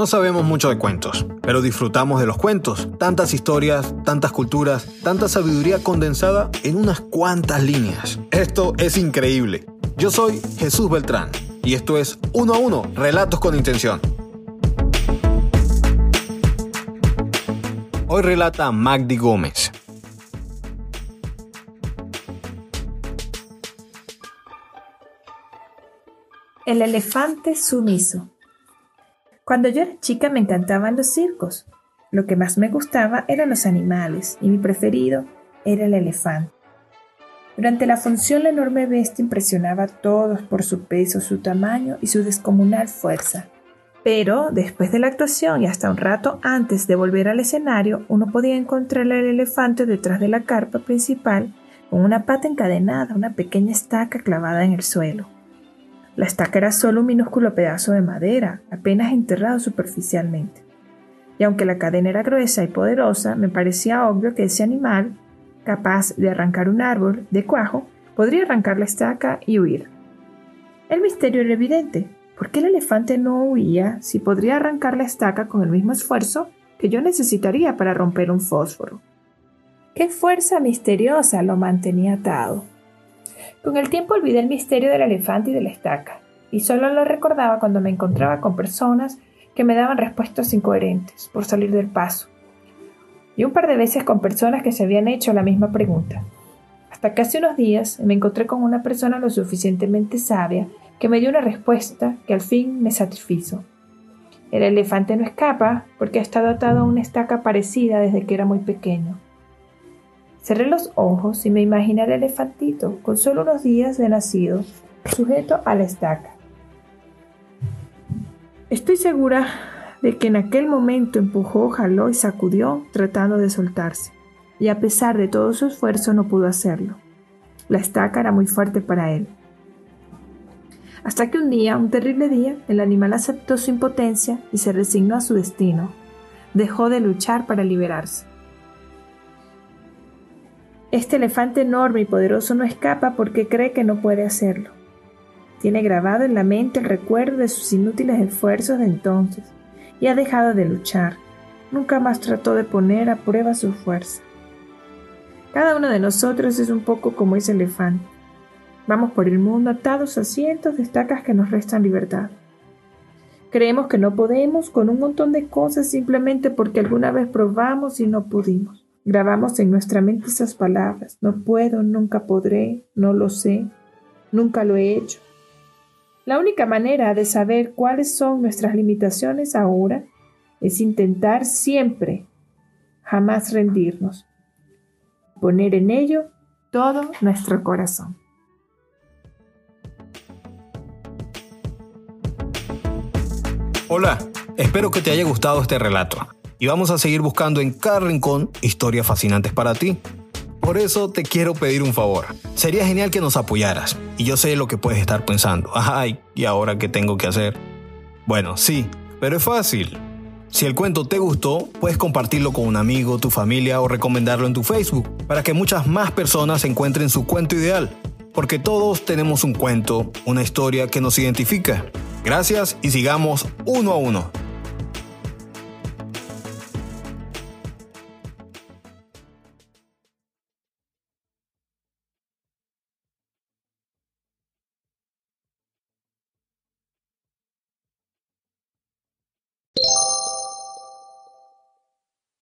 No sabemos mucho de cuentos, pero disfrutamos de los cuentos. Tantas historias, tantas culturas, tanta sabiduría condensada en unas cuantas líneas. Esto es increíble. Yo soy Jesús Beltrán y esto es Uno a Uno, Relatos con Intención. Hoy relata Magdi Gómez. El elefante sumiso. Cuando yo era chica me encantaban los circos. Lo que más me gustaba eran los animales y mi preferido era el elefante. Durante la función la enorme bestia impresionaba a todos por su peso, su tamaño y su descomunal fuerza. Pero después de la actuación y hasta un rato antes de volver al escenario, uno podía encontrar al elefante detrás de la carpa principal con una pata encadenada, una pequeña estaca clavada en el suelo. La estaca era solo un minúsculo pedazo de madera, apenas enterrado superficialmente. Y aunque la cadena era gruesa y poderosa, me parecía obvio que ese animal, capaz de arrancar un árbol de cuajo, podría arrancar la estaca y huir. El misterio era evidente. ¿Por qué el elefante no huía si podría arrancar la estaca con el mismo esfuerzo que yo necesitaría para romper un fósforo? ¿Qué fuerza misteriosa lo mantenía atado? Con el tiempo olvidé el misterio del elefante y de la estaca, y solo lo recordaba cuando me encontraba con personas que me daban respuestas incoherentes por salir del paso, y un par de veces con personas que se habían hecho la misma pregunta. Hasta hace unos días me encontré con una persona lo suficientemente sabia que me dio una respuesta que al fin me satisfizo. El elefante no escapa porque ha estado atado a una estaca parecida desde que era muy pequeño. Cerré los ojos y me imaginé al elefantito con solo unos días de nacido, sujeto a la estaca. Estoy segura de que en aquel momento empujó, jaló y sacudió tratando de soltarse, y a pesar de todo su esfuerzo no pudo hacerlo. La estaca era muy fuerte para él. Hasta que un día, un terrible día, el animal aceptó su impotencia y se resignó a su destino. Dejó de luchar para liberarse. Este elefante enorme y poderoso no escapa porque cree que no puede hacerlo. Tiene grabado en la mente el recuerdo de sus inútiles esfuerzos de entonces y ha dejado de luchar. Nunca más trató de poner a prueba su fuerza. Cada uno de nosotros es un poco como ese elefante. Vamos por el mundo atados a cientos de estacas que nos restan libertad. Creemos que no podemos con un montón de cosas simplemente porque alguna vez probamos y no pudimos. Grabamos en nuestra mente esas palabras. No puedo, nunca podré, no lo sé, nunca lo he hecho. La única manera de saber cuáles son nuestras limitaciones ahora es intentar siempre, jamás rendirnos. Poner en ello todo nuestro corazón. Hola, espero que te haya gustado este relato y vamos a seguir buscando en cada rincón historias fascinantes para ti. Por eso te quiero pedir un favor. Sería genial que nos apoyaras. Y yo sé lo que puedes estar pensando. Ay, ¿y ahora qué tengo que hacer? Bueno, sí, pero es fácil. Si el cuento te gustó, puedes compartirlo con un amigo, tu familia o recomendarlo en tu Facebook para que muchas más personas encuentren su cuento ideal. Porque todos tenemos un cuento, una historia que nos identifica. Gracias y sigamos uno a uno.